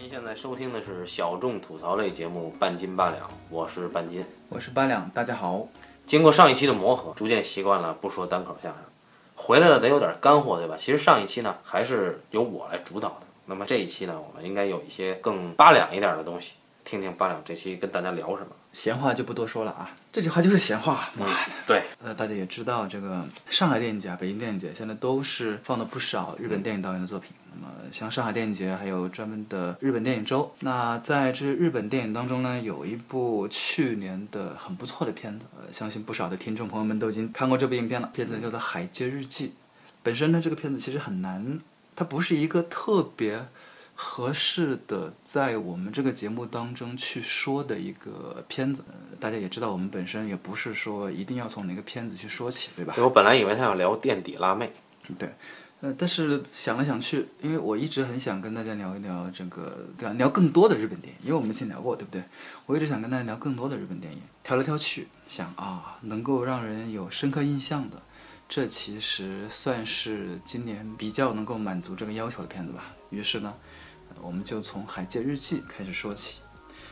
您现在收听的是小众吐槽类节目《半斤八两》，我是半斤。我是八两，大家好。经过上一期的磨合，逐渐习惯了不说单口相声，回来了得有点干货，对吧？其实上一期呢，还是由我来主导的。那么这一期呢，我们应该有一些更八两一点的东西，听听八两这期跟大家聊什么。闲话就不多说了啊，这句话就是闲话。妈的，对，呃，大家也知道，这个上海电影节、啊、北京电影节现在都是放了不少日本电影导演的作品。那么像上海电影节还有专门的日本电影周。那在这日本电影当中呢，有一部去年的很不错的片子，呃，相信不少的听众朋友们都已经看过这部影片了。片子叫做《海街日记》。本身呢，这个片子其实很难，它不是一个特别。合适的，在我们这个节目当中去说的一个片子，大家也知道，我们本身也不是说一定要从哪个片子去说起，对吧？对我本来以为他要聊垫底辣妹，对，呃，但是想来想去，因为我一直很想跟大家聊一聊这个，对吧？聊更多的日本电影，因为我们以前聊过，对不对？我一直想跟大家聊更多的日本电影，挑来挑去，想啊，能够让人有深刻印象的，这其实算是今年比较能够满足这个要求的片子吧。于是呢。我们就从《海街日记》开始说起。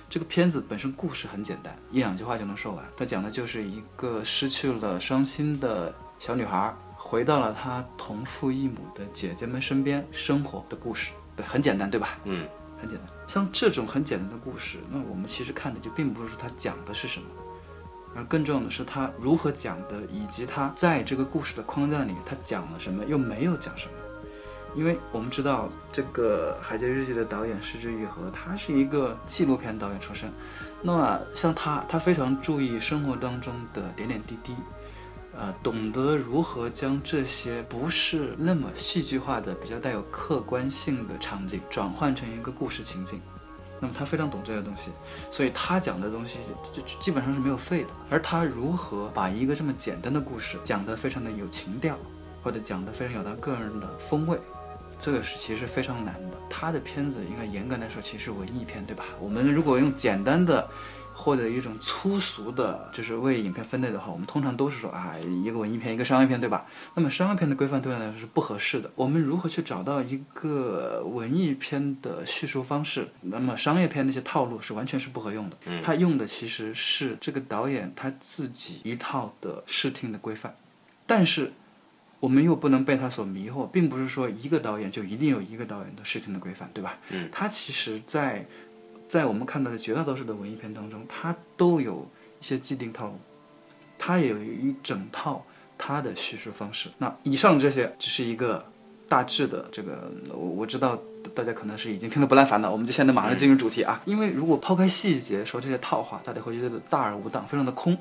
这个片子本身故事很简单，一两句话就能说完。它讲的就是一个失去了双亲的小女孩，回到了他同父异母的姐姐们身边生活的故事。对，很简单，对吧？嗯，很简单。像这种很简单的故事，那我们其实看的就并不是他讲的是什么，而更重要的是他如何讲的，以及他在这个故事的框架里，他讲了什么，又没有讲什么。因为我们知道这个《海街日记》的导演石之愈和，他是一个纪录片导演出身。那么像他，他非常注意生活当中的点点滴滴，呃，懂得如何将这些不是那么戏剧化的、比较带有客观性的场景，转换成一个故事情境。那么他非常懂这些东西，所以他讲的东西就基本上是没有废的。而他如何把一个这么简单的故事讲得非常的有情调，或者讲得非常有他个人的风味。这个是其实非常难的。他的片子应该严格来说其实文艺片，对吧？我们如果用简单的或者一种粗俗的，就是为影片分类的话，我们通常都是说啊，一个文艺片，一个商业片，对吧？那么商业片的规范对他来说是不合适的。我们如何去找到一个文艺片的叙述方式？那么商业片那些套路是完全是不合用的。他用的其实是这个导演他自己一套的视听的规范，但是。我们又不能被他所迷惑，并不是说一个导演就一定有一个导演的视听的规范，对吧？嗯，他其实，在在我们看到的绝大多数的文艺片当中，它都有一些既定套路，它也有一整套它的叙述方式。那以上这些只是一个大致的这个，我我知道大家可能是已经听得不耐烦了，我们就现在马上进入主题啊！因为如果抛开细节说这些套话，大家会觉得大而无当，非常的空。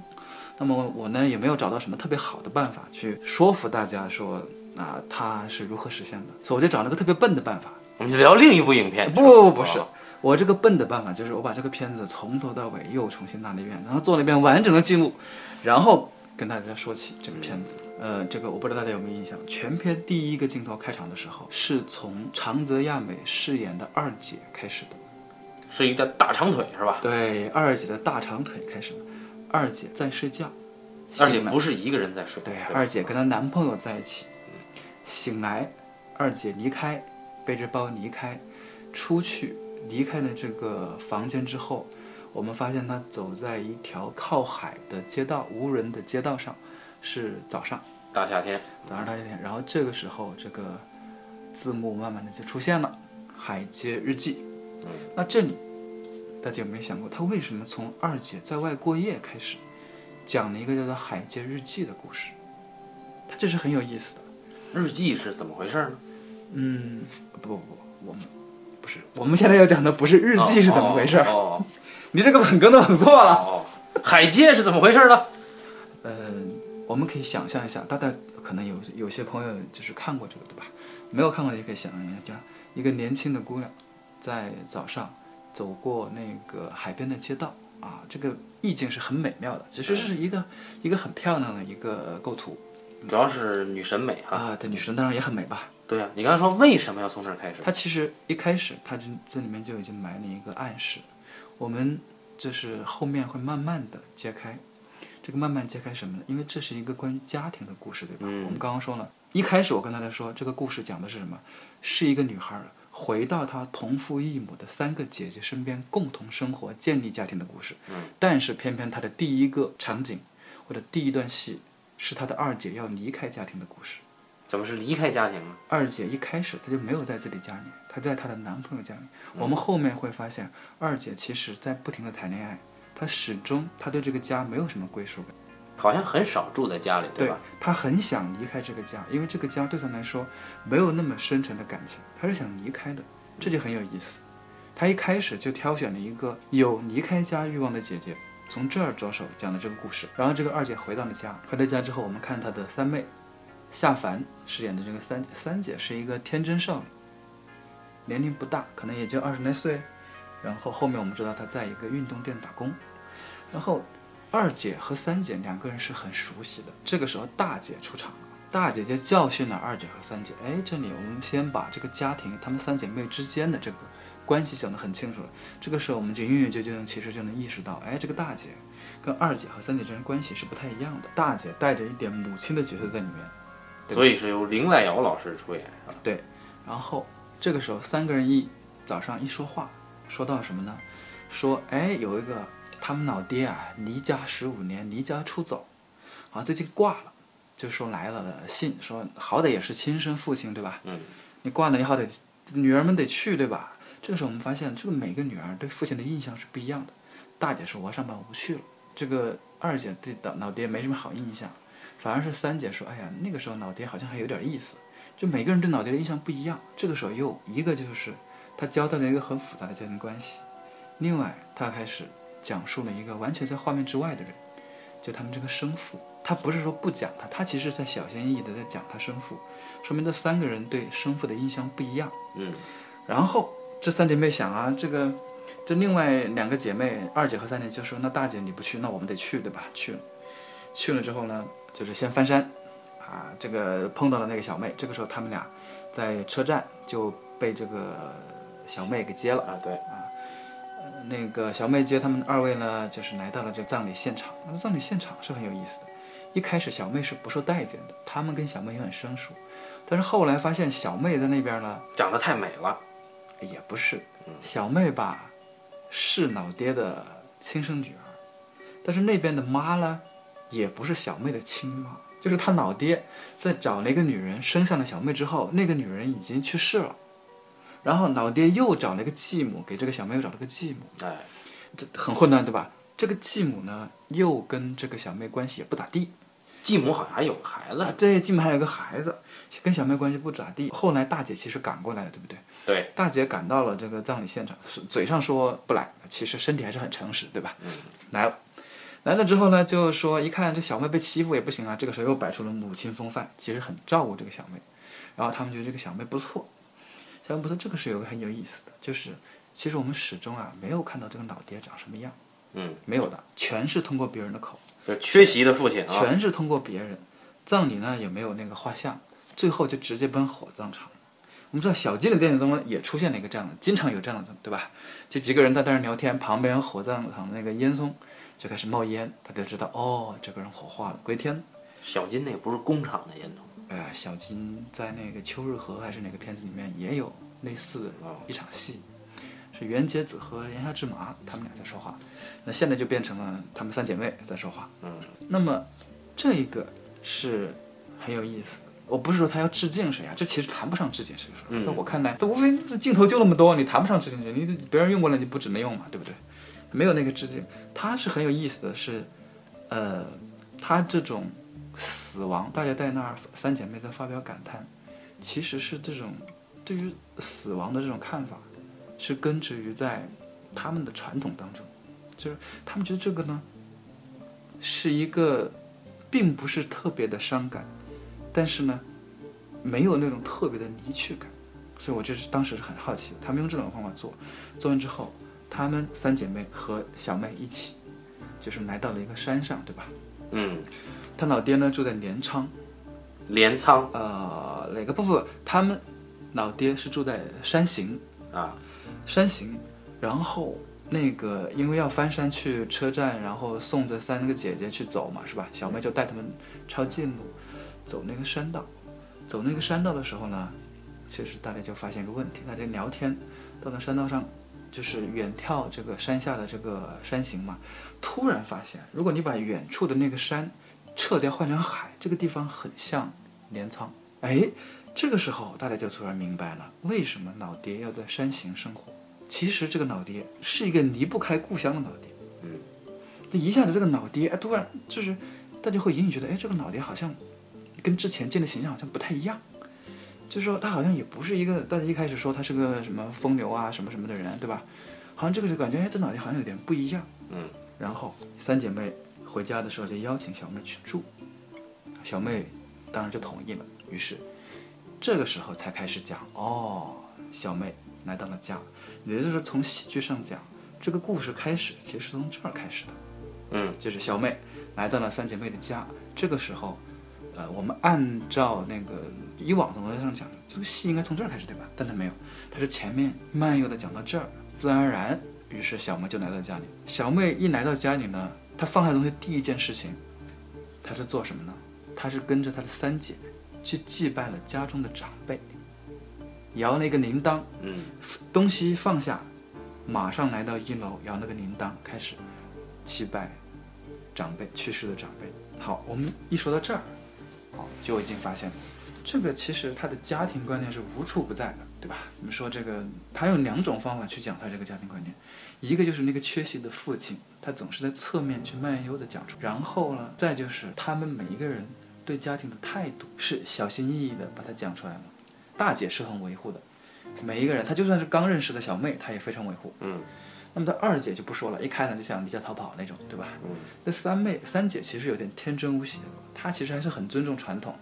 那么我呢也没有找到什么特别好的办法去说服大家说啊它是如何实现的，所以我就找了个特别笨的办法。我们就聊另一部影片。不不不不是，我这个笨的办法就是我把这个片子从头到尾又重新拿了一遍，然后做了一遍完整的记录，然后跟大家说起这个片子。呃，这个我不知道大家有没有印象，全片第一个镜头开场的时候是从长泽亚美饰演的二姐开始的，是一个大长腿是吧？对，二姐的大长腿开始的。二姐在睡觉，二姐不是一个人在睡。对，二姐跟她男朋友在一起。醒来，二姐离开，背着包离开，出去离开了这个房间之后，我们发现他走在一条靠海的街道，无人的街道上，是早上，大夏天，早上大夏天。然后这个时候，这个字幕慢慢的就出现了，《海街日记》。嗯，那这里。大家有没有想过，他为什么从二姐在外过夜开始，讲了一个叫做《海街日记》的故事？他这是很有意思的。日记是怎么回事呢？嗯，不不不，我们不是，我们现在要讲的不是日记是怎么回事。哦，你这个捧哏都捧错了。哦，海街是怎么回事呢？呃，我们可以想象一下，大概可能有有些朋友就是看过这个，对吧？没有看过的也可以想象一下，一个年轻的姑娘在早上。走过那个海边的街道啊，这个意境是很美妙的。其实是一个一个很漂亮的一个构图，主要是女神美哈啊，对，女神当然也很美吧。对呀，你刚才说为什么要从这儿开始？他其实一开始，他就这里面就已经埋了一个暗示，我们就是后面会慢慢的揭开。这个慢慢揭开什么呢？因为这是一个关于家庭的故事，对吧？我们刚刚说了，一开始我跟大家说，这个故事讲的是什么？是一个女孩回到她同父异母的三个姐姐身边，共同生活、建立家庭的故事。嗯，但是偏偏她的第一个场景或者第一段戏是她的二姐要离开家庭的故事。怎么是离开家庭呢？二姐一开始她就没有在自己家里，她在她的男朋友家里。我们后面会发现，二姐其实在不停的谈恋爱，她始终她对这个家没有什么归属感。好像很少住在家里，对吧？？她很想离开这个家，因为这个家对她来说没有那么深沉的感情，她是想离开的，这就很有意思。她一开始就挑选了一个有离开家欲望的姐姐，从这儿着手讲了这个故事。然后这个二姐回到了家，回到家之后，我们看她的三妹夏凡饰演的这个三三姐是一个天真少女，年龄不大，可能也就二十来岁。然后后面我们知道她在一个运动店打工，然后二姐和三姐两个人是很熟悉的。这个时候大姐出场了，大姐就教训了二姐和三姐。哎，这里我们先把这个家庭，她们三姐妹之间的这个关系讲得很清楚了。这个时候我们就隐隐约约就能其实就能意识到，哎，这个大姐跟二姐和三姐之间关系是不太一样的。大姐带着一点母亲的角色在里面。对所以是由林濑瑶老师出演，是吧？对，然后这个时候三个人一早上一说话，说到什么呢？说哎，有一个他们老爹啊，离家十五年，离家出走，啊，最近挂了，就说来了信，说好歹也是亲生父亲对吧？嗯，你挂了，你好歹女儿们得去对吧？这个时候我们发现，这个每个女儿对父亲的印象是不一样的。大姐说我要上班我不去了，这个二姐对老老爹没什么好印象，反而是三姐说，哎呀，那个时候老爹好像还有点意思。就每个人对老爹的印象不一样。这个时候又一个就是他交代了一个很复杂的家庭关系，另外他开始讲述了一个完全在画面之外的人，就他们这个生父。他不是说不讲他，他其实在小心翼翼的在讲他生父，说明这三个人对生父的印象不一样。嗯，然后这三姐妹想啊，这个这另外两个姐妹二姐和三姐就说，那大姐你不去，那我们得去，对吧？去了，去了之后呢，就是先翻山，啊，这个碰到了那个小妹，这个时候他们俩在车站就被这个小妹给接了。啊，对啊，那个小妹接他们二位呢，就是来到了这个葬礼现场。那葬礼现场是很有意思的。一开始小妹是不受待见的，他们跟小妹也很生疏，但是后来发现小妹在那边呢，长得太美了，也不是，小妹吧是老爹的亲生女儿，但是那边的妈呢，也不是小妹的亲妈，就是他老爹在找了一个女人生下了小妹之后，那个女人已经去世了，然后老爹又找了一个继母，给这个小妹又找了个继母，哎，这很混乱对吧？这个继母呢，又跟这个小妹关系也不咋地，继母好像还有个孩子。啊，，对，继母还有个孩子，跟小妹关系不咋地。后来大姐其实赶过来了，对不对？对，大姐赶到了这个葬礼现场，是嘴上说不来，其实身体还是很诚实，对吧？嗯，来了，来了之后呢，就说一看这小妹被欺负也不行啊，这个时候又摆出了母亲风范，其实很照顾这个小妹。然后他们觉得这个小妹不错，小妹不错，这个是有个很有意思的，就是其实我们始终啊没有看到这个老爹长什么样，嗯，没有的，全是通过别人的口。就缺席的父亲啊，全是通过别人。葬礼呢也没有那个画像，最后就直接奔火葬场。我们知道小金的电影中也出现了一个这样的，经常有这样的，对吧？就几个人在那儿聊天，旁边火葬场那个烟囱就开始冒烟，他就知道哦，这个人火化了，归天了。小金那个不是工厂的烟囱，哎、小金在那个秋日和还是哪个片子里面也有类似的一场戏，是袁洁子和岩下志麻他们俩在说话，那现在就变成了他们三姐妹在说话。嗯，那么这一个是很有意思的。我不是说他要致敬谁啊，这其实谈不上致敬谁。嗯在我看来，这无非镜头就那么多，你谈不上致敬谁，你别人用过了，你不只能用嘛，对不对？没有那个致敬，他是很有意思的是，呃，他这种死亡，大家在那儿三姐妹在发表感叹，其实是这种对于死亡的这种看法，是根植于在他们的传统当中，就是他们觉得这个呢，是一个并不是特别的伤感，但是呢，没有那种特别的离去感，所以我就是当时是很好奇的，他们用这种方法做，做完之后，他们三姐妹和小妹一起，就是来到了一个山上，对吧？嗯，他老爹呢住在镰仓，镰仓。呃，哪个不不，他们老爹是住在山形，啊，山形，然后那个因为要翻山去车站，然后送着三个姐姐去走嘛，是吧？小妹就带他们抄近路，走那个山道，走那个山道的时候呢，其实大家就发现一个问题，大家聊天到了山道上，就是远眺这个山下的这个山形嘛，突然发现，如果你把远处的那个山撤掉换成海，这个地方很像镰仓。哎，这个时候大家就突然明白了，为什么老爹要在山形生活。其实这个老爹是一个离不开故乡的老爹。嗯，这一下子这个老爹，哎，突然就是大家会隐隐觉得，哎，这个老爹好像跟之前见的形象好像不太一样。就是说他好像也不是一个大家一开始说他是个什么风流啊什么什么的人，对吧？好像这个就感觉，哎，这脑袋好像有点不一样。嗯，然后三姐妹回家的时候就邀请小妹去住，小妹当然就同意了。于是这个时候才开始讲，哦，小妹来到了家，也就是从喜剧上讲，这个故事开始其实是从这儿开始的。嗯，就是小妹来到了三姐妹的家，这个时候，呃，我们按照那个以往的逻辑上讲，这个戏应该从这儿开始，对吧？但他没有，他是前面慢悠的讲到这儿，自然而然，于是小妹就来到家里。小妹一来到家里呢，她放下东西第一件事情，她是做什么呢？她是跟着她的三姐去祭拜了家中的长辈，摇那个铃铛，嗯，东西放下，马上来到一楼摇那个铃铛，开始祭拜长辈去世的长辈。好，我们一说到这儿，好就已经发现了，这个其实他的家庭观念是无处不在的，对吧？我们说这个，他用两种方法去讲他这个家庭观念，一个就是那个缺席的父亲，他总是在侧面去慢悠的讲出，然后呢，再就是他们每一个人对家庭的态度是小心翼翼的把它讲出来了。大姐是很维护的，每一个人，她就算是刚认识的小妹，她也非常维护。嗯，那么她二姐就不说了，一开呢就想离家逃跑那种，对吧？嗯，那三妹三姐其实有点天真无邪，她其实还是很尊重传统。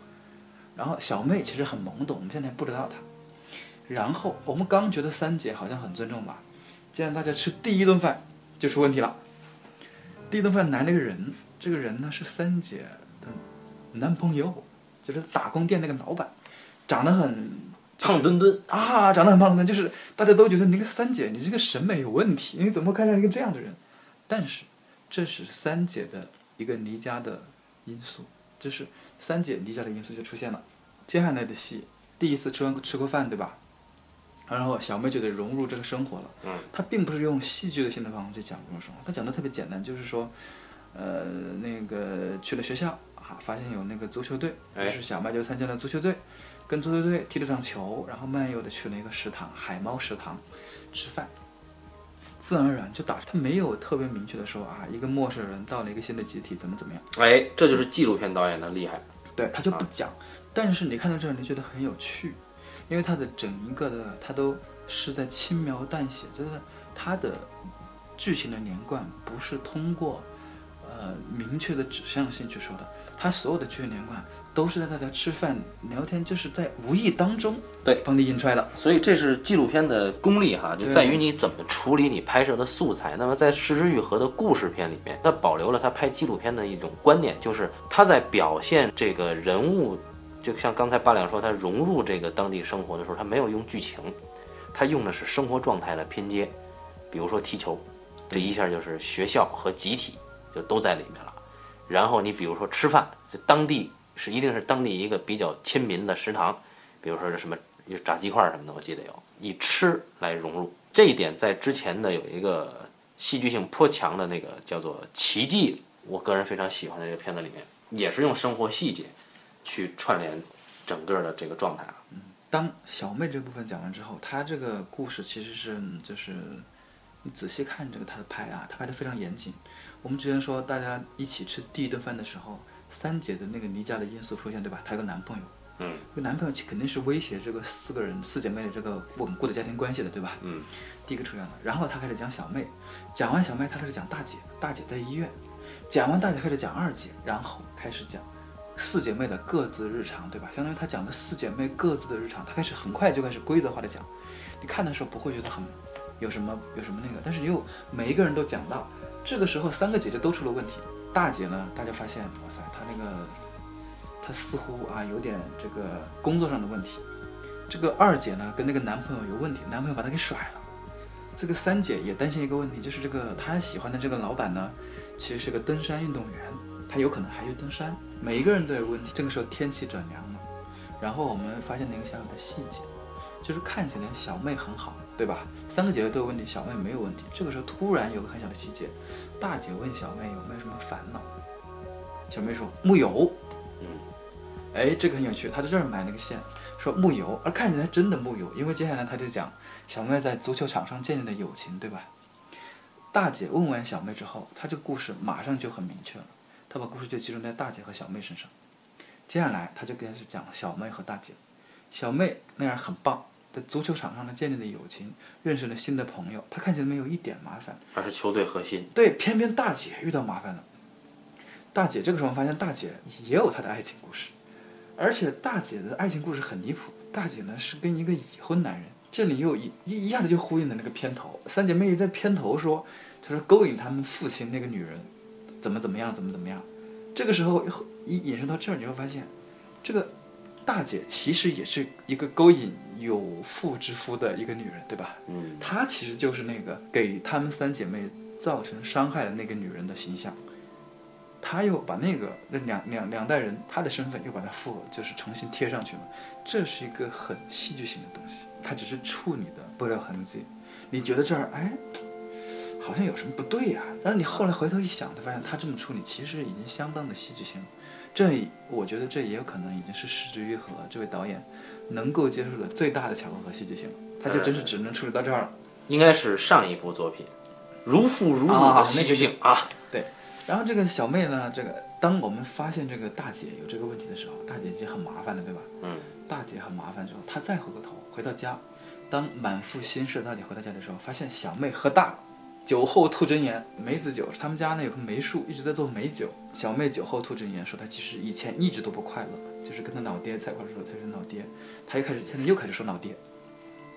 然后小妹其实很懵懂，我们现在还不知道她。然后我们刚觉得三姐好像很尊重吧，既然大家吃第一顿饭就出问题了。第一顿饭来了个人，这个人呢是三姐的男朋友，就是打工店那个老板，长得很胖墩墩，啊，长得很胖墩，就是大家都觉得你这个三姐，你这个审美有问题，你怎么会看上一个这样的人？但是这是三姐的一个离家的因素，这是三姐离家的因素就出现了。接下来的戏，第一次吃完吃过饭，对吧？然后小妹就得融入这个生活了。嗯，她并不是用戏剧的性的方式去讲这种生活，她讲的特别简单，就是说，呃，那个去了学校啊，发现有那个足球队，哎于是小麦就参加了足球队，跟足球队踢了场球，然后慢悠的去了一个食堂海猫食堂吃饭，自然而然就打，他没有特别明确的说啊，一个陌生人到了一个新的集体怎么怎么样，哎，这就是纪录片导演的厉害。对他就不讲，但是你看到这儿你觉得很有趣，因为他的整一个的他都是在轻描淡写，就是他的剧情的连贯不是通过呃明确的指向性去说的，他所有的剧情连贯都是在大家吃饭聊天，就是在无意当中对帮你引出来的。所以这是纪录片的功力哈，就在于你怎么处理你拍摄的素材。那么在《失之愈合》的故事片里面，它保留了他拍纪录片的一种观念，就是他在表现这个人物，就像刚才八两说，他融入这个当地生活的时候，他没有用剧情，他用的是生活状态的拼接。比如说踢球，这一下就是学校和集体就都在里面了。然后你比如说吃饭，就当地是一定是当地一个比较亲民的食堂，比如说这什么有炸鸡块什么的，我记得有，以吃来融入。这一点在之前的有一个戏剧性颇强的那个叫做《奇迹》，我个人非常喜欢的这个片子里面，也是用生活细节去串联整个的这个状态啊。嗯当小妹这部分讲完之后，她这个故事其实是就是你仔细看这个她的拍啊，她拍的非常严谨。我们之前说大家一起吃第一顿饭的时候，三姐的那个离家的因素出现，对吧？她有个男朋友，嗯，这个男朋友肯定是威胁这个四个人四姐妹的这个稳固的家庭关系的，对吧？嗯，第一个出现了，然后她开始讲小妹，讲完小妹，她开始讲大姐，大姐在医院，讲完大姐开始讲二姐，然后开始讲四姐妹的各自日常，对吧？相当于她讲的四姐妹各自的日常，她开始很快就开始规则化的讲，你看的时候不会觉得很有什么有什么那个，但是又每一个人都讲到，这个时候三个姐姐都出了问题，大姐呢，大家发现哇塞，她那个她似乎啊有点这个工作上的问题，这个二姐呢跟那个男朋友有问题，男朋友把她给甩了。这个三姐也担心一个问题，就是这个她喜欢的这个老板呢，其实是个登山运动员，他有可能还去登山。每一个人都有问题。这个时候天气转凉了，然后我们发现了一个小小的细节，就是看起来小妹很好，对吧？三个姐姐都有问题，小妹没有问题。这个时候突然有个很小的细节，大姐问小妹有没有什么烦恼，小妹说木有。嗯，哎，这个很有趣，他在这儿买那个线，说木有，而看起来真的木有，因为接下来他就讲小妹在足球场上建立的友情，对吧？大姐问完小妹之后，她这个故事马上就很明确了，她把故事就集中在大姐和小妹身上。接下来她就开始讲小妹和大姐，小妹那样很棒，在足球场上呢建立的友情，认识了新的朋友，她看起来没有一点麻烦。还是球队核心。对，偏偏大姐遇到麻烦了。大姐这个时候发现大姐也有她的爱情故事，而且大姐的爱情故事很离谱。大姐呢是跟一个已婚男人，这里又一一一下子就呼应了那个片头。三姐妹在片头说，她说勾引他们父亲那个女人，怎么怎么样，怎么怎么样。这个时候一引申到这儿，你会发现，这个大姐其实也是一个勾引有妇之夫的一个女人，对吧？嗯，她其实就是那个给她们三姐妹造成伤害的那个女人的形象。她又把那个那两两两代人他的身份又把它复就是重新贴上去了，这是一个很戏剧性的东西。它只是处理的不留痕迹，你觉得这儿哎？好像有什么不对呀、但是你后来回头一想，才发现他这么处理其实已经相当的戏剧性了。这我觉得这也有可能已经是失之愈合这位导演能够接受的最大的巧合和戏剧性了。他就真是只能处理到这儿了。应该是上一部作品，如父如子啊的戏剧性啊。然后这个小妹呢，这个当我们发现这个大姐有这个问题的时候，大姐已经很麻烦了，对吧？嗯，大姐很麻烦之后，她再回过头回到家，当满腹心事的大姐回到家的时候，发现小妹喝大了。酒后吐真言，梅子酒，他们家那有棵梅树，一直在做梅酒。小妹酒后吐真言，说她其实以前一直都不快乐，就是跟她老爹在一块的时候，她是老爹，她又开始现在又开始说老爹，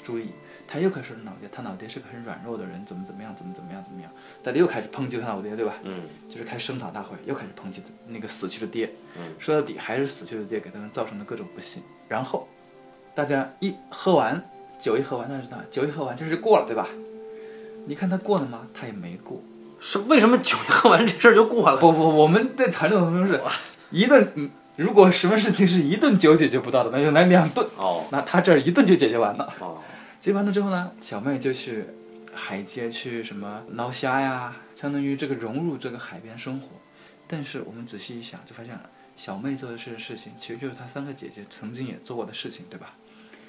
注意，她又开始说老爹，他老爹是个很软弱的人，怎么怎么样，怎么怎么样，怎么样，大家又开始抨击他老爹，对吧？嗯就是开声讨大会，又开始抨击那个死去的爹。嗯，说到底还是死去的爹给他们造成了各种不幸。然后大家一喝完酒一喝完，那是呢，酒一喝完这事过了，对吧？你看他过了吗？他也没过。是为什么酒一喝完这事儿就过了？不不，我们在传统当中是一顿，嗯如果什么事情是一顿酒解决不到的，那就来两顿。哦那他这儿一顿就解决完了。哦，结完了之后呢，小妹就去海街去什么捞虾呀，相当于这个融入这个海边生活。但是我们仔细一想，就发现小妹做的这些事情，其实就是她三个姐姐曾经也做过的事情，对吧？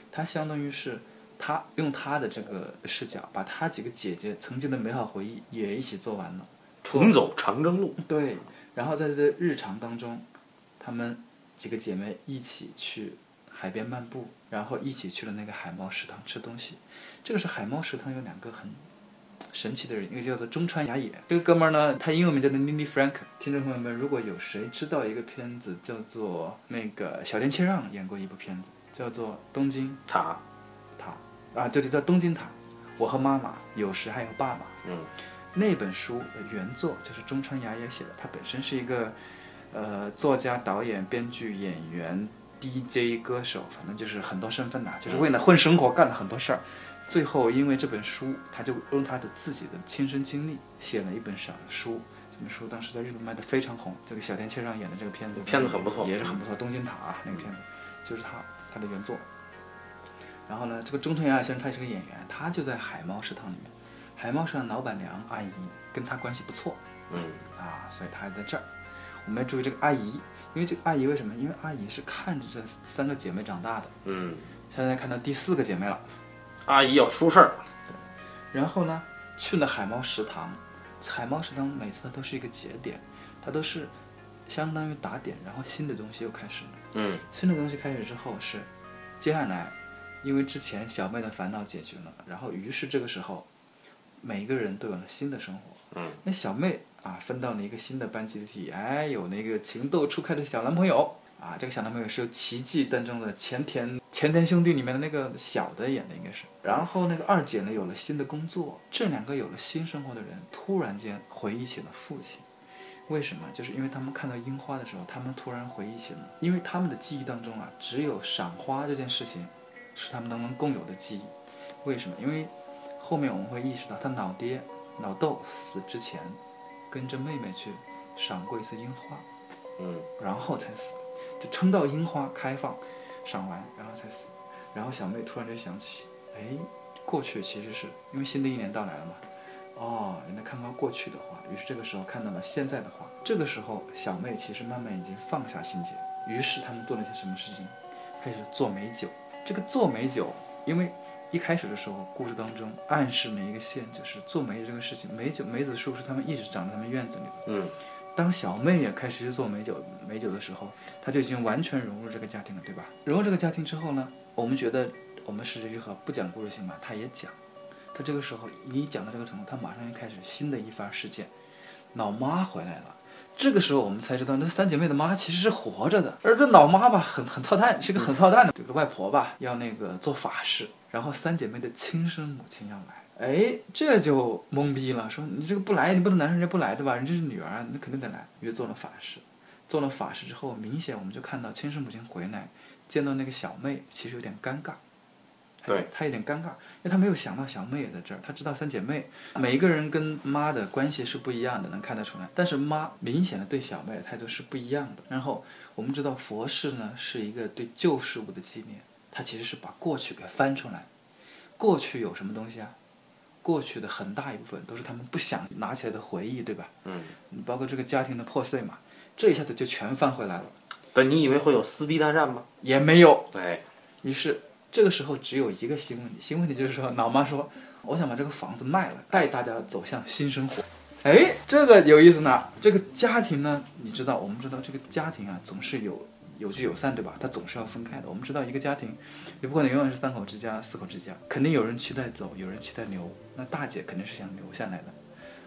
她相当于是她用她的这个视角，把她几个姐姐曾经的美好回忆也一起做完了。重走长征路。对，然后在这日常当中，她们几个姐妹一起去海边漫步，然后一起去了那个海猫食堂吃东西。这个是海猫食堂有两个很神奇的人，一个叫做中川雅也，这个哥们儿呢，他英文名叫做 Nini Frank。听众朋友们，如果有谁知道一个片子叫做那个小田切让演过一部片子，叫做《东京塔，塔》啊，对对，叫《东京塔》。我和妈妈，有时还有爸爸。嗯那本书的原作就是中川雅也写的，他本身是一个呃作家、导演、编剧、演员、DJ、歌手，反正就是很多身份呐、就是为了混生活干了很多事儿。最后因为这本书，他就用他的自己的亲身经历写了一本小书。这本书当时在日本卖的非常红，这个小田切让演的这个片子，片子很不错也是很不错，《东京塔》啊那个片子就是他他的原作。然后呢，这个中村雅也先生他也是个演员，他就在海猫食堂里面。海猫食堂老板娘阿姨跟他关系不错嗯啊，所以他还在这儿。我们要注意这个阿姨，因为这个阿姨为什么？因为阿姨是看着这三个姐妹长大的。嗯，现在看到第四个姐妹了，阿姨要出事儿了。然后呢，去了海猫食堂。海猫食堂每次它都是一个节点，它都是相当于打点，然后新的东西又开始了。嗯新的东西开始之后是，接下来，因为之前小妹的烦恼解决了，然后于是这个时候，每一个人都有了新的生活。嗯，那小妹啊，分到了一个新的班集体，哎，有那个情窦初开的小男朋友啊，这个小男朋友是由《奇迹》当中的前田前田兄弟里面的那个小的演的，应该是。然后那个二姐呢，有了新的工作，这两个有了新生活的人，突然间回忆起了父亲。为什么？就是因为他们看到樱花的时候，他们突然回忆起了，因为他们的记忆当中啊，只有赏花这件事情是他们当中共有的记忆。为什么？因为后面我们会意识到，他老爹老豆死之前，跟着妹妹去赏过一次樱花，嗯。然后才死，就撑到樱花开放，赏完然后才死。然后小妹突然就想起，哎，过去其实是因为新的一年到来了嘛，哦，原来看到过去的话，于是这个时候看到了现在的话，这个时候小妹其实慢慢已经放下心结，于是他们做了些什么事情，开始做美酒。这个做美酒，因为一开始的时候，故事当中暗示了一个线，就是做梅这个事情，梅酒梅子树是他们一直长在他们院子里的。嗯，当小妹也开始去做美酒美酒的时候，她就已经完全融入这个家庭了，对吧？融入这个家庭之后呢，我们觉得我们是这句话不讲故事性嘛，他也讲。他这个时候你讲到这个程度，他马上又开始新的一番事件，老妈回来了。这个时候我们才知道，那三姐妹的妈其实是活着的，而这老妈吧，很很操蛋，是个很操蛋的。这个外婆吧，要那个做法事，然后三姐妹的亲生母亲要来，哎，这就懵逼了，说你这个不来，你不能难人家不来对吧？人家是女儿，那肯定得来。于是做了法事，做了法事之后，明显我们就看到亲生母亲回来，见到那个小妹，其实有点尴尬。对她有点尴尬，因为她没有想到小妹也在这儿。她知道三姐妹每一个人跟妈的关系是不一样的，能看得出来。但是妈明显的对小妹的态度是不一样的。然后我们知道佛事呢是一个对旧事物的纪念，它其实是把过去给翻出来。过去有什么东西啊？过去的很大一部分都是他们不想拿起来的回忆，对吧？嗯，你包括这个家庭的破碎嘛，这一下子就全翻回来了。但你以为会有撕逼大战吗？也没有。对，于是。这个时候只有一个新问题，新问题就是说，老妈说，我想把这个房子卖了，带大家走向新生活。哎，这个有意思呢。这个家庭呢，你知道，我们知道这个家庭啊，总是有有聚有散，对吧？它总是要分开的。我们知道一个家庭，你不可能永远是三口之家、四口之家，肯定有人期待走，有人期待留。那大姐肯定是想留下来的，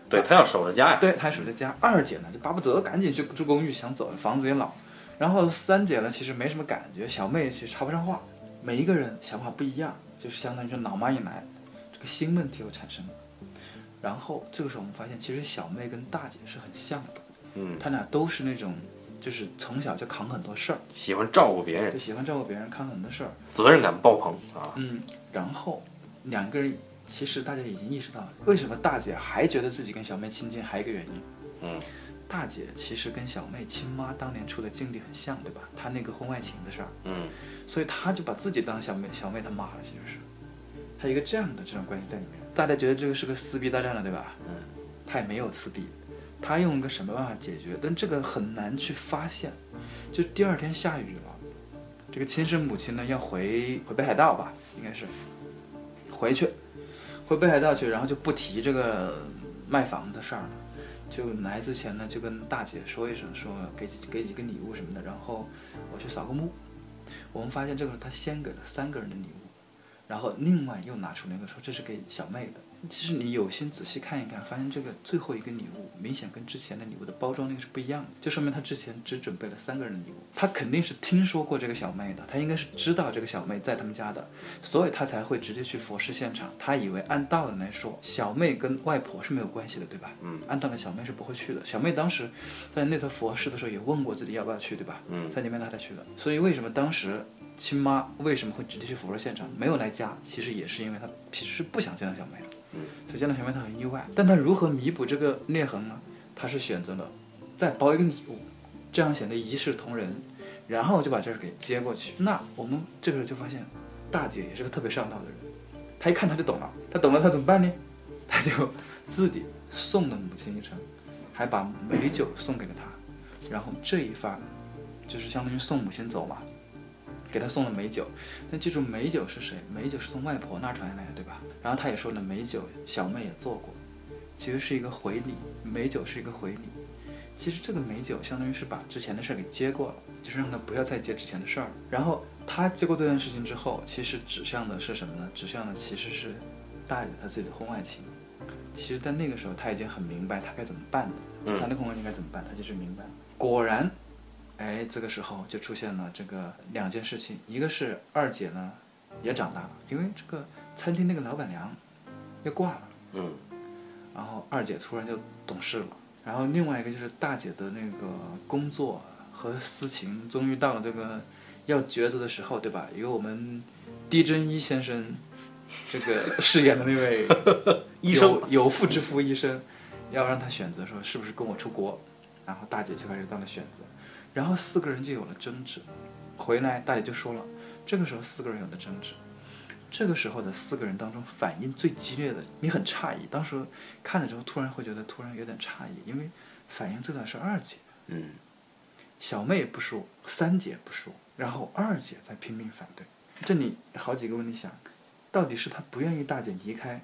对她要守着家呀。对，她守着家。二姐呢，就巴不得赶紧去住公寓，想走，房子也老。然后三姐呢，其实没什么感觉，小妹其实插不上话。每一个人想法不一样，就是相当于说老妈一来，这个新问题又产生了。然后这个时候我们发现，其实小妹跟大姐是很像的，嗯，她俩都是那种，就是从小就扛很多事儿，喜欢照顾别人，就喜欢照顾别人，扛很多事儿，责任感爆棚啊。嗯，然后两个人其实大家已经意识到，为什么大姐还觉得自己跟小妹亲近，还有一个原因，嗯。大姐其实跟小妹亲妈当年处的境地很像，对吧？她那个婚外情的事儿，嗯，所以她就把自己当小妹，小妹她妈了，其实是，她一个这样的这种关系在里面。大家觉得这个是个撕逼大战了，对吧？嗯，她也没有撕逼，他用一个什么办法解决？但这个很难去发现。就第二天下雨了，这个亲生母亲呢要回回北海道吧，应该是回去，回北海道去，然后就不提这个卖房子事儿了。就来之前呢，就跟大姐说一声，说给给几个礼物什么的，然后我去扫个墓。我们发现这个时候他先给了三个人的礼物，然后另外又拿出那个说这是给小妹的。其实你有心仔细看一看，发现这个最后一个礼物明显跟之前的礼物的包装那个是不一样的，就说明他之前只准备了三个人的礼物。他肯定是听说过这个小妹的，他应该是知道这个小妹在他们家的，所以他才会直接去佛事现场。他以为按道理来说，小妹跟外婆是没有关系的，对吧？嗯，按道理小妹是不会去的。小妹当时在那头佛事的时候也问过自己要不要去，对吧？嗯，三姐妹她才去的。所以为什么当时亲妈为什么会直接去佛事现场，没有来家？其实也是因为她其实是不想见到小妹的。所以见到小妹，他很意外。但他如何弥补这个裂痕呢？他是选择了再包一个礼物，这样显得一视同仁，然后就把这儿给接过去。那我们这个时候就发现，大姐也是个特别上道的人。她一看他就懂了，他懂了他怎么办呢？他就自己送了母亲一程，还把美酒送给了她。然后这一番，就是相当于送母亲走嘛。给他送了美酒，但记住美酒是谁？美酒是从外婆那传下来的，对吧？然后他也说了，美酒小妹也做过，其实是一个回礼，美酒是一个回礼。其实这个美酒相当于是把之前的事儿给接过了，就是让他不要再接之前的事儿。然后他接过这件事情之后，其实指向的是什么呢？指向的其实是大宇他自己的婚外情。其实，在那个时候他已经很明白他该怎么办的，他那婚外情该怎么办，他就是明白。果然。哎，这个时候就出现了这个两件事情，一个是二姐呢也长大了，因为这个餐厅那个老板娘要挂了，嗯，然后二姐突然就懂事了，然后另外一个就是大姐的那个工作和私情终于到了这个要抉择的时候，对吧？由我们狄真一先生这个饰演的那位 医生有妇之夫医生，要让他选择说是不是跟我出国，然后大姐就开始到了选择。然后四个人就有了争执，回来大姐就说了，这个时候四个人有了争执，这个时候的四个人当中反应最激烈的，你很诧异，当时看的时候突然会觉得突然有点诧异，因为反应最大的是二姐，嗯小妹不说，三姐不说，然后二姐在拼命反对。这里好几个问题想，到底是她不愿意大姐离开，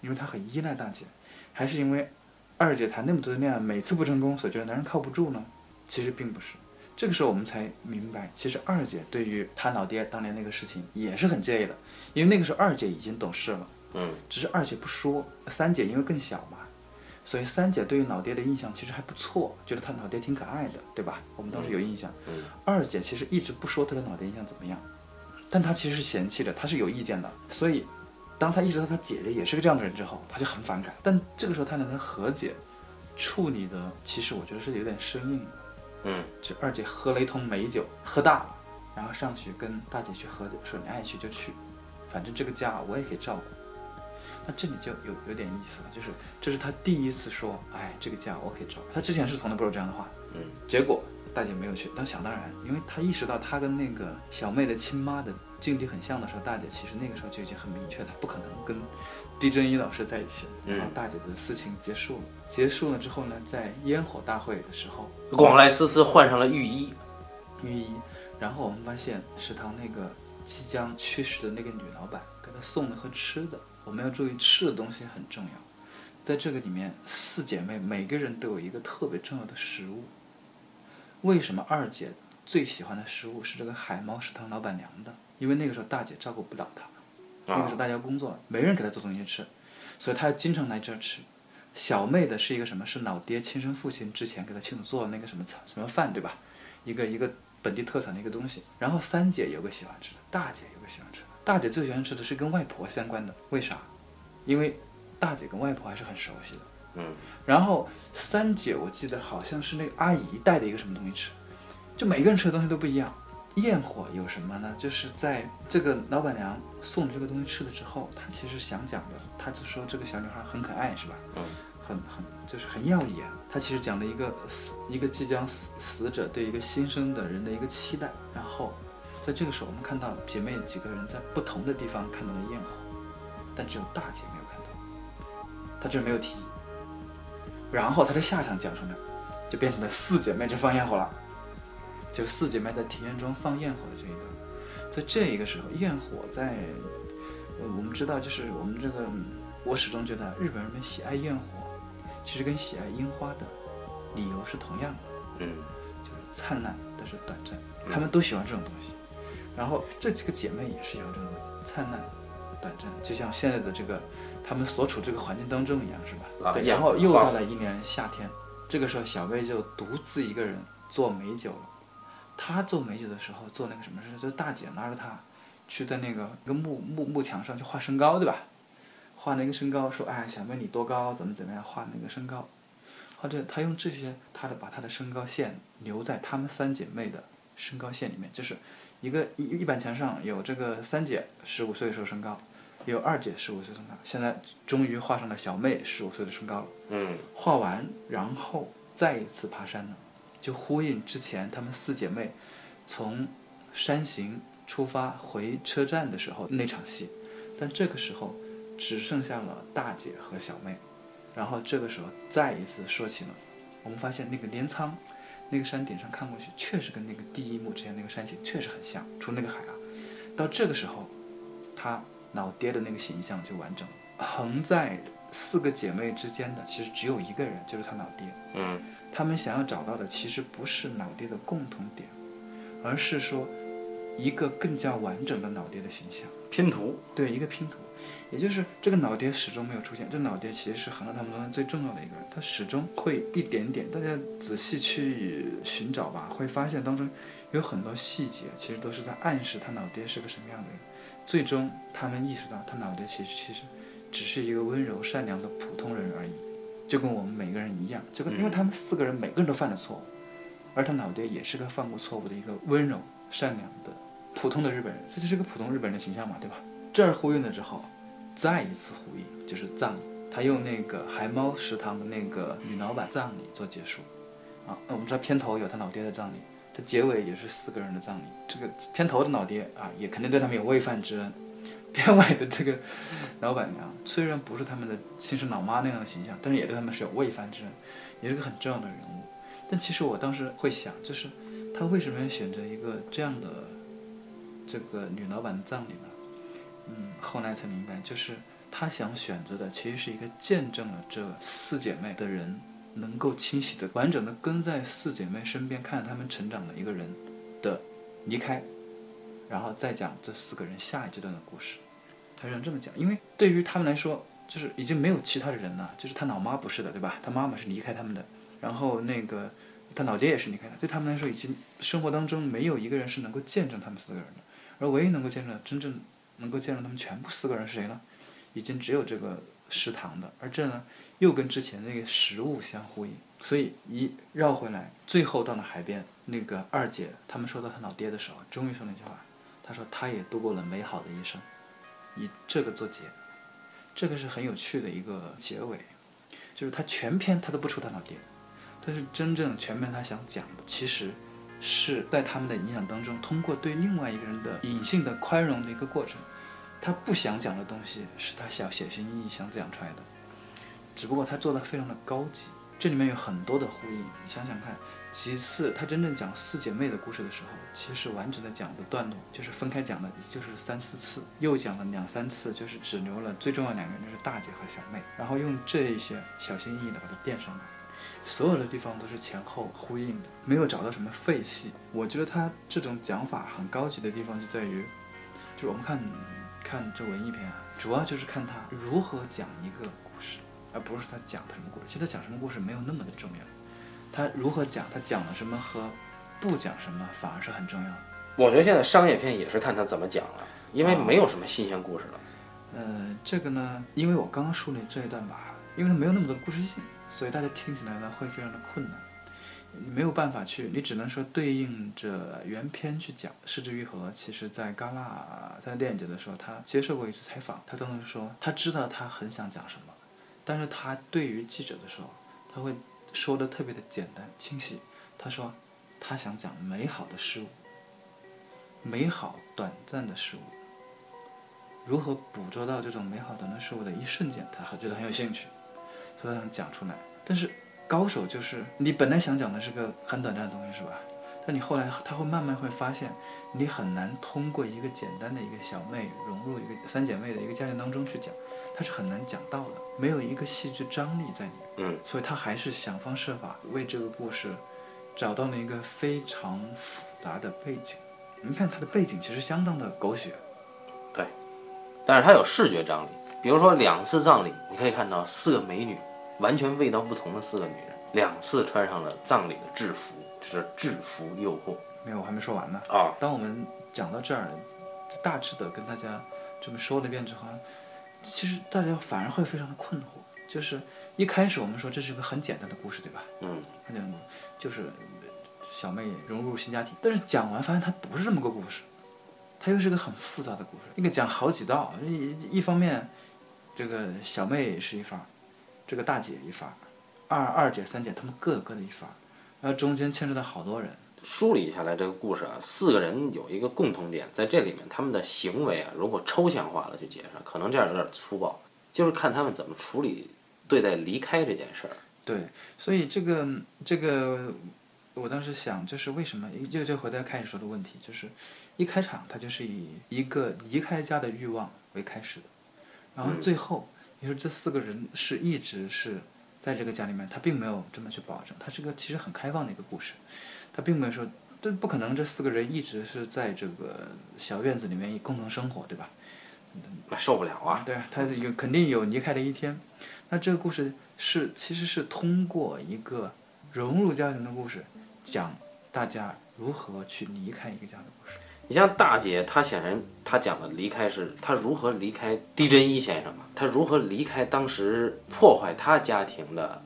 因为她很依赖大姐，还是因为二姐谈那么多的恋爱，每次不成功，所以觉得男人靠不住呢？其实并不是。这个时候我们才明白，其实二姐对于她老爹当年那个事情也是很介意的，因为那个时候二姐已经懂事了，嗯只是二姐不说，三姐因为更小嘛，所以三姐对于老爹的印象其实还不错，觉得他老爹挺可爱的，对吧？我们当时有印象。嗯二姐其实一直不说她的老爹印象怎么样，但她其实是嫌弃的，她是有意见的。所以，当她意识到她姐姐也是个这样的人之后，她就很反感。但这个时候她俩的和解处理的，其实我觉得是有点生硬的。嗯就二姐喝了一通美酒，喝大了，然后上去跟大姐去喝酒，说你爱去就去，反正这个家我也可以照顾。那这里就有有点意思了，就是这是他第一次说，哎，这个家我可以照顾。他之前是从来不说这样的话，嗯结果大姐没有去，但想当然，因为她意识到她跟那个小妹的亲妈的境地很像的时候，大姐其实那个时候就已经很明确，她不可能跟狄真一老师在一起。嗯然后大姐的事情结束了，结束了之后呢，在烟火大会的时候，广濑丝丝换上了浴衣，浴衣，然后我们发现食堂那个即将去世的那个女老板给她送了盒吃的。我们要注意吃的东西很重要，在这个里面，四姐妹每个人都有一个特别重要的食物。为什么二姐最喜欢的食物是这个海猫食堂老板娘的？因为那个时候大姐照顾不了她，那个时候大家工作了，没人给她做东西吃，所以她经常来这儿吃。小妹的是一个什么？是老爹亲生父亲之前给他亲手做的那个什么菜什么饭，对吧？一个一个本地特产的一个东西。然后三姐有个喜欢吃的，大姐有个喜欢吃的。大姐最喜欢吃的是跟外婆相关的，为啥？因为大姐跟外婆还是很熟悉的。嗯然后三姐我记得好像是那个阿姨带的一个什么东西吃，就每个人吃的东西都不一样。焰火有什么呢？就是在这个老板娘送这个东西吃了之后，她其实想讲的，她就说这个小女孩很可爱，是吧？嗯很很就是很耀眼。她其实讲了一个死一个即将死死者对一个新生的人的一个期待。然后在这个时候，我们看到姐妹几个人在不同的地方看到了焰火，但只有大姐没有看到，她这没有提。然后她的下场讲什么？就变成了四姐妹这放焰火了，就四姐妹在庭院中放焰火的这一段，在这一个时候，焰火在，呃，我们知道就是我们这个，嗯我始终觉得日本人们喜爱焰火，其实跟喜爱樱花的理由是同样的。嗯就是灿烂，但是短暂。他们都喜欢这种东西。然后这几个姐妹也是喜欢这种灿烂、短暂，就像现在的这个他们所处这个环境当中一样，是吧？然后又到了一年夏天，这个时候小薇就独自一个人做美酒了。她做美酒的时候做那个什么事？就是大姐拉着她去在那个一个木木木墙上去画身高，对吧？画那个身高，说哎，小妹你多高？怎么怎么样？画那个身高。或者她用这些，她的把她的身高线留在她们三姐妹的身高线里面，就是一个一一板墙上有这个三姐十五岁的时候身高，有二姐十五岁身高，现在终于画上了小妹十五岁的身高了。嗯画完，然后再一次爬山了，就呼应之前她们四姐妹从山行出发回车站的时候那场戏，但这个时候只剩下了大姐和小妹，然后这个时候再一次说起了，我们发现那个镰仓，那个山顶上看过去，确实跟那个第一幕之前那个山形确实很像，除了那个海啊，到这个时候，她老爹的那个形象就完整了，横在四个姐妹之间的其实只有一个人，就是她老爹。嗯。他们想要找到的其实不是老爹的共同点，而是说一个更加完整的老爹的形象。拼图，对，一个拼图，也就是这个老爹始终没有出现。这老爹其实是横了他们当中最重要的一个人，他始终会一点点，大家仔细去寻找吧，会发现当中有很多细节，其实都是在暗示他老爹是个什么样的人。最终，他们意识到他老爹其实其实只是一个温柔善良的普通人而已，就跟我们每个人一样，就跟因为他们四个人每个人都犯了错误，而他老爹也是个犯过错误的一个温柔善良的普通的日本人，这就是个普通日本人的形象嘛，对吧？这儿呼应了之后，再一次呼应就是葬礼，他用那个海猫食堂的那个女老板葬礼做结束，啊，那我们知道片头有他老爹的葬礼，他结尾也是四个人的葬礼。这个片头的老爹啊，也肯定对他们有喂饭之恩。片外的这个老板娘虽然不是他们的亲生老妈那样的形象，但是也对他们是有喂饭之恩，也是个很重要的人物。但其实我当时会想，就是他为什么要选择一个这样的这个女老板的葬礼呢？嗯，后来才明白，就是他想选择的其实是一个见证了这四姐妹的人，能够清晰的、完整的跟在四姐妹身边，看着她们成长的一个人的离开，然后再讲这四个人下一阶段的故事。他想这么讲，因为对于他们来说，就是已经没有其他的人了，就是他老妈不是的，对吧？他妈妈是离开他们的，然后那个他老爹也是离开的，对他们来说，已经生活当中没有一个人是能够见证他们四个人的，而唯一能够见证真正能够见证他们全部四个人是谁呢？已经只有这个食堂的，而这呢又跟之前那个食物相呼应，所以一绕回来，最后到了海边，那个二姐他们说到他老爹的时候，终于说那句话，他说他也度过了美好的一生。以这个做结，这个是很有趣的一个结尾，就是他全篇他都不出他老爹，但是真正全篇他想讲的，其实是在他们的影响当中，通过对另外一个人的隐性的宽容的一个过程，他不想讲的东西是他想写心意想讲出来的，只不过他做的非常的高级，这里面有很多的呼应，你想想看。其次，他真正讲四姐妹的故事的时候，其实完整的讲的段落就是分开讲的，就是三四次，又讲了两三次，就是只留了最重要两个人，就是大姐和小妹，然后用这一些小心翼翼的把它垫上来，所有的地方都是前后呼应的，没有找到什么废戏。我觉得他这种讲法很高级的地方就在于，就是我们看看这文艺片啊，主要就是看他如何讲一个故事，而不是他讲的什么故事。其实他讲什么故事没有那么的重要。他如何讲？他讲了什么和不讲什么，反而是很重要的。我觉得现在商业片也是看他怎么讲了，因为没有什么新鲜故事了。呃，这个呢，因为我刚刚梳理这一段吧，因为它没有那么多的故事性，所以大家听起来呢会非常的困难。你没有办法去，你只能说对应着原片去讲。失之愈合其实在戛纳在电影节的时候，他接受过一次采访，他当时说他知道他很想讲什么，但是他对于记者的时候，他会。说的特别的简单清晰，他说，他想讲美好的事物，美好短暂的事物，如何捕捉到这种美好短暂事物的一瞬间，他觉得很有兴趣，所以他想讲出来。但是高手就是你本来想讲的是个很短暂的东西，是吧？但你后来他会慢慢会发现，你很难通过一个简单的一个小妹融入一个三姐妹的一个家庭当中去讲，他是很难讲到的，没有一个戏剧张力在里面。嗯，所以他还是想方设法为这个故事找到了一个非常复杂的背景。你看他的背景其实相当的狗血，对，但是他有视觉张力。比如说两次葬礼，你可以看到四个美女，完全味道不同的四个女人，两次穿上了葬礼的制服。是制服诱惑，没有，我还没说完呢。啊，当我们讲到这儿，大致的跟大家这么说了一遍之后，其实大家反而会非常的困惑。就是一开始我们说这是一个很简单的故事，对吧？嗯，很简单，就是小妹融入新家庭。但是讲完发现它不是这么个故事，它又是个很复杂的故事。那个讲好几道，一一方面这个小妹是一方，这个大姐一方，二二姐三姐她们各有各的一方。然后中间牵扯到好多人，梳理下来这个故事啊，四个人有一个共同点，在这里面他们的行为啊，如果抽象化了去解释，可能这样有点粗暴，就是看他们怎么处理对待离开这件事儿。对，所以这个这个，我当时想，就是为什么就就回到开始说的问题，就是一开场他就是以一个离开家的欲望为开始的，然后最后你说这四个人是一直是。在这个家里面，他并没有这么去保证，他是个其实很开放的一个故事，他并没有说，这不可能这四个人一直是在这个小院子里面共同生活，对吧？那受不了啊！对啊，他有肯定有离开的一天。那这个故事是其实是通过一个融入家庭的故事，讲大家如何去离开一个家的故事。你像大姐，她显然她讲的离开是她如何离开狄真一先生嘛？她如何离开当时破坏她家庭的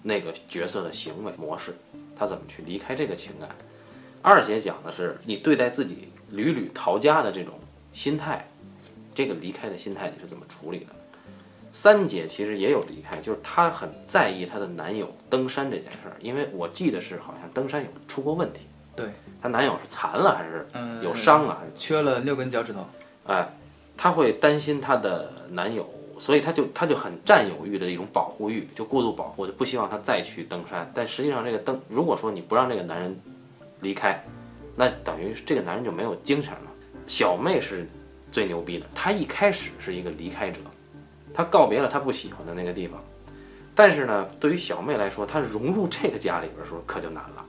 那个角色的行为模式？她怎么去离开这个情感？二姐讲的是你对待自己屡屡逃家的这种心态，这个离开的心态你是怎么处理的？三姐其实也有离开，就是她很在意她的男友登山这件事儿，因为我记得是好像登山有出过问题。对，她男友是残了还是嗯、有伤啊？缺了六根脚趾头。哎，她会担心她的男友，所以她就她就很占有欲的一种保护欲，就过度保护，就不希望他再去登山。但实际上，这个登，如果说你不让这个男人离开，那等于这个男人就没有精神了。小妹是最牛逼的，她一开始是一个离开者，她告别了她不喜欢的那个地方，但是呢，对于小妹来说，她融入这个家里边的时候可就难了。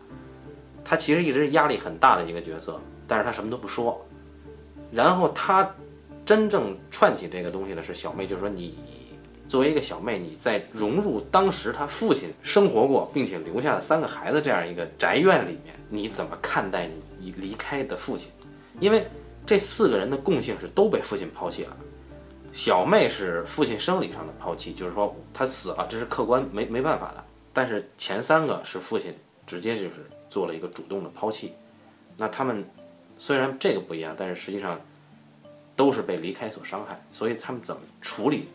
她其实一直是压力很大的一个角色，但是她什么都不说。然后她真正串起这个东西的是小妹，就是说你作为一个小妹，你在融入当时她父亲生活过并且留下了三个孩子这样一个宅院里面，你怎么看待你离开的父亲？因为这四个人的共性是都被父亲抛弃了。小妹是父亲生理上的抛弃，就是说他死了，这是客观没没办法的。但是前三个是父亲直接就是做了一个主动的抛弃。那他们虽然这个不一样，但是实际上都是被离开所伤害，所以他们怎么处理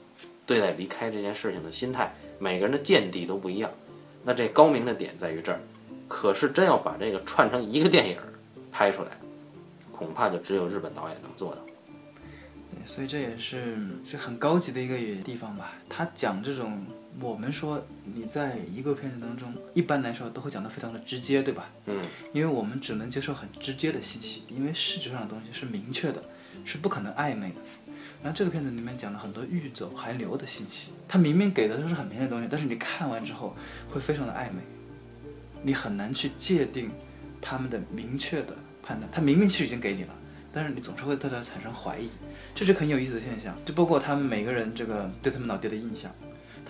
对待离开这件事情的心态，每个人的见地都不一样。那这高明的点在于这儿，可是真要把这个串成一个电影拍出来，恐怕就只有日本导演能做到。对，所以这也是是很高级的一个地方吧。他讲这种，我们说你在一个片子当中，一般来说都会讲得非常的直接，对吧？嗯，因为我们只能接受很直接的信息，因为视觉上的东西是明确的，是不可能暧昧的。然后这个片子里面讲了很多欲走还留的信息，它明明给的都是很明确的东西，但是你看完之后会非常的暧昧，你很难去界定他们的明确的判断。他明明是已经给你了，但是你总是会对他产生怀疑，这是很有意思的现象。就包括他们每个人这个对他们老爹的印象，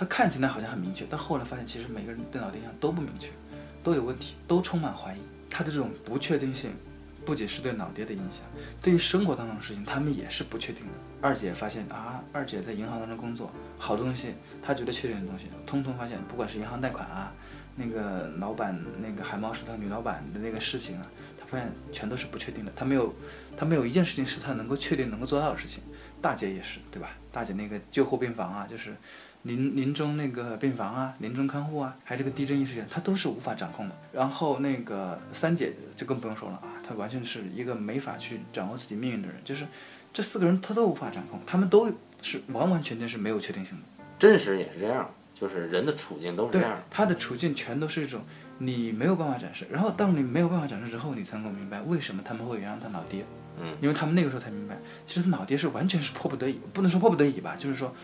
他看起来好像很明确，但后来发现其实每个人对老爹印象都不明确，都有问题，都充满怀疑。他的这种不确定性，不仅是对老爹的印象，对于生活当中的事情，他们也是不确定的。二姐发现啊，二姐在银行当中工作，好多东西她觉得确定的东西，通通发现，不管是银行贷款啊，那个老板那个海猫食堂女老板的那个事情啊，她发现全都是不确定的。她没有，她没有一件事情是她能够确定能够做到的事情。大姐也是，对吧？大姐那个救护病房啊，就是临临终那个病房啊，临终看护啊，还有这个地震意识件，她都是无法掌控的。然后那个三姐就更不用说了啊，她完全是一个没法去掌握自己命运的人，就是这四个人他都无法掌控，他们都是完完全全是没有确定性的。真实也是这样，就是人的处境都是这样的。，他的处境全都是一种你没有办法展示，然后当你没有办法展示之后，你才能够明白为什么他们会原谅他老爹。嗯，因为他们那个时候才明白，其实他老爹是完全是迫不得已，不能说迫不得已吧，就是说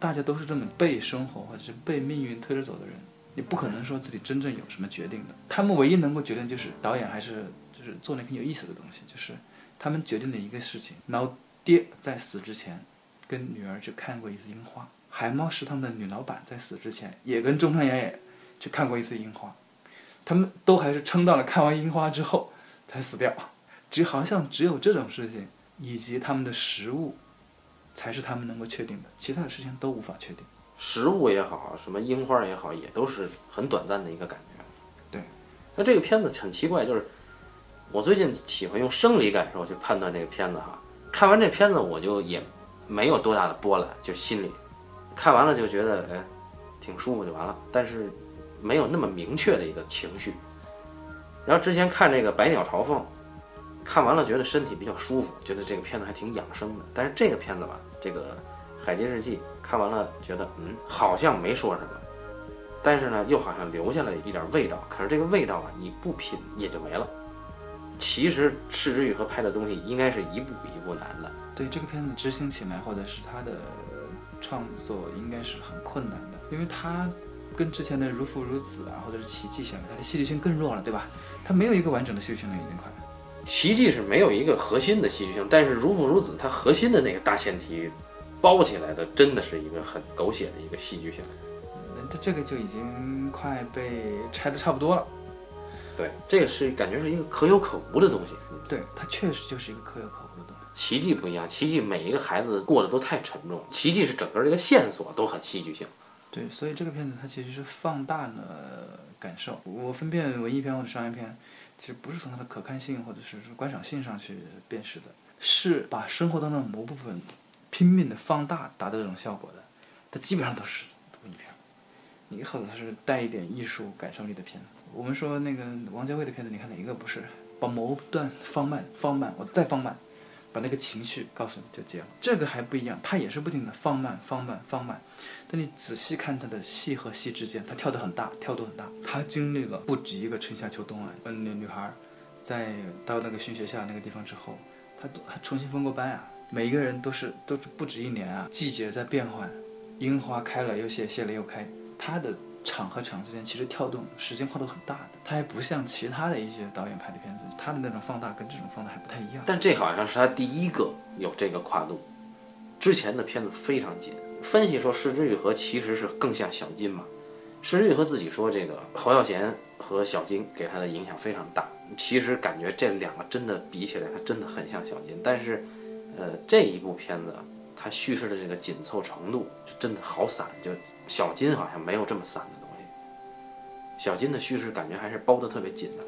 大家都是这么被生活或者是被命运推着走的人，你不可能说自己真正有什么决定的。他们唯一能够决定就是导演还是就是做了很有意思的东西，就是他们决定的一个事情，老爹在死之前跟女儿去看过一次樱花，海猫食堂的女老板在死之前也跟中川爷爷去看过一次樱花，他们都还是撑到了看完樱花之后才死掉。只好像只有这种事情，以及他们的食物，才是他们能够确定的，其他的事情都无法确定。食物也好，什么樱花也好，也都是很短暂的一个感觉。对，那这个片子很奇怪，就是我最近喜欢用生理感受去判断这个片子哈。看完这片子，我就也没有多大的波澜，就心里看完了就觉得哎挺舒服就完了，但是没有那么明确的一个情绪。然后之前看这个《百鸟朝凤》，看完了觉得身体比较舒服，觉得这个片子还挺养生的。但是这个片子吧，这个《海街日记》看完了觉得嗯好像没说什么，但是呢又好像留下了一点味道。可是这个味道啊，你不品也就没了。其实赤之愈和拍的东西应该是一步一步难的。对这个片子执行起来，或者是他的创作，应该是很困难的，因为他跟之前的《如父如子》啊，或者是《奇迹》相比，它的戏剧性更弱了，对吧？它没有一个完整的戏剧性了，已经快。奇迹是没有一个核心的戏剧性，但是如父如子，它核心的那个大前提包起来的，真的是一个很狗血的一个戏剧性。嗯这这个就已经快被拆的差不多了。对，这个是感觉是一个可有可无的东西。对，它确实就是一个可有可无的东西。奇迹不一样，奇迹每一个孩子过得都太沉重，奇迹是整个这个线索都很戏剧性。对，所以这个片子它其实是放大了感受。我分辨文艺片或者商业片，其实不是从它的可看性或者是观赏性上去辨识的，是把生活当中的某部分拼命的放大，达到这种效果的。它基本上都是文艺片，你或者是带一点艺术感受力的片子。我们说那个王家卫的片子，你看哪一个不是把某段放慢，放慢，我再放慢，把那个情绪告诉你就结了。这个还不一样，他也是不停的放慢，放慢，放慢。但你仔细看他的戏和戏之间，他跳得很大，跳度很大。他经历了不止一个春夏秋冬啊。嗯，那女孩在到那个新学校那个地方之后，她都还重新分过班啊。每一个人都是都不止一年啊，季节在变换，樱花开了又谢，谢了又开。他的场和场之间其实跳动时间跨度很大的，他还不像其他的一些导演拍的片子，他的那种放大跟这种放大还不太一样。但这好像是他第一个有这个跨度，之前的片子非常紧。分析说，失之愈合其实是更像小金嘛。失之愈合自己说，这个侯孝贤和小金给他的影响非常大。其实感觉这两个真的比起来，他真的很像小金。但是，呃，这一部片子它叙事的这个紧凑程度就真的好散，就小金好像没有这么散的东西。小金的叙事感觉还是包得特别紧的。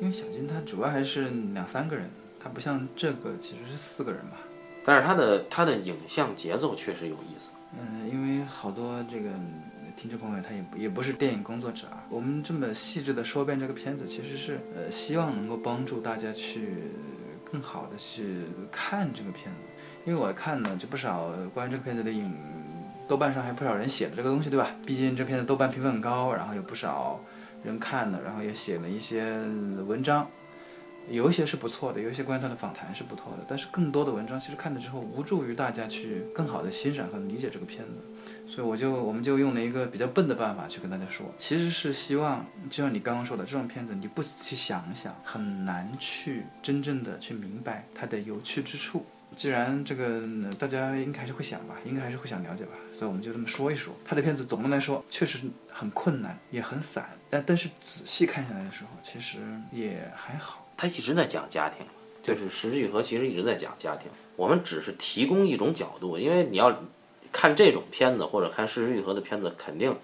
因为小金他主要还是两三个人，他不像这个其实是四个人吧。但是他的他的影像节奏确实有意思。嗯，因为好多这个听众朋友他也也不是电影工作者啊，我们这么细致的说遍这个片子，其实是呃希望能够帮助大家去更好的去看这个片子。因为我看呢就不少关于这个片子的影，豆瓣上还不少人写的这个东西，对吧？毕竟这片子豆瓣评分很高，然后有不少人看了，然后也写了一些文章。有一些是不错的，有一些关于他的访谈是不错的，但是更多的文章其实看了之后无助于大家去更好的欣赏和理解这个片子，所以我就我们就用了一个比较笨的办法去跟大家说，其实是希望就像你刚刚说的，这种片子你不去想想，很难去真正的去明白它的有趣之处。既然这个大家应该还是会想吧，应该还是会想了解吧，所以我们就这么说一说。他的片子总的来说确实很困难，也很散，但但是仔细看下来的时候，其实也还好。他一直在讲家庭，就是《石之愈合》其实一直在讲家庭。我们只是提供一种角度，因为你要看这种片子或者看《石之愈合》的片子，肯定。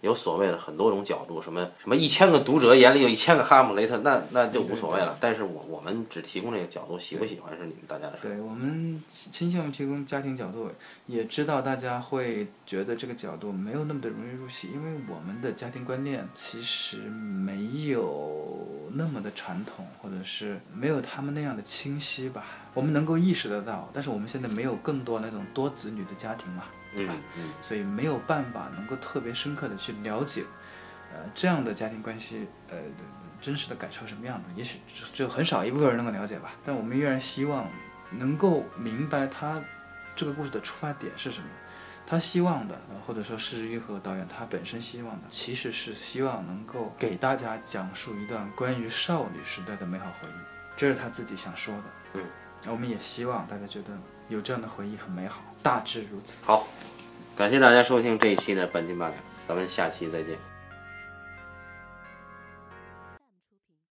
有所谓的很多种角度，什么什么一千个读者眼里有一千个哈姆雷特，那那就无所谓了。但是我我们只提供这个角度，喜不喜欢是你们大家的事。对我们倾向于提供家庭角度，也知道大家会觉得这个角度没有那么的容易入戏，因为我们的家庭观念其实没有那么的传统，或者是没有他们那样的清晰吧。我们能够意识得到，但是我们现在没有更多那种多子女的家庭嘛。对吧？所以没有办法能够特别深刻的去了解，呃，这样的家庭关系，呃，真实的感受什么样的？也许只有很少一部分人能够了解吧。但我们依然希望能够明白他这个故事的出发点是什么。他希望的，或者说是玉和导演他本身希望的，其实是希望能够给大家讲述一段关于少女时代的美好回忆。这是他自己想说的。嗯，我们也希望大家觉得有这样的回忆很美好。大致如此。好，感谢大家收听这一期的半斤八两，咱们下期再见。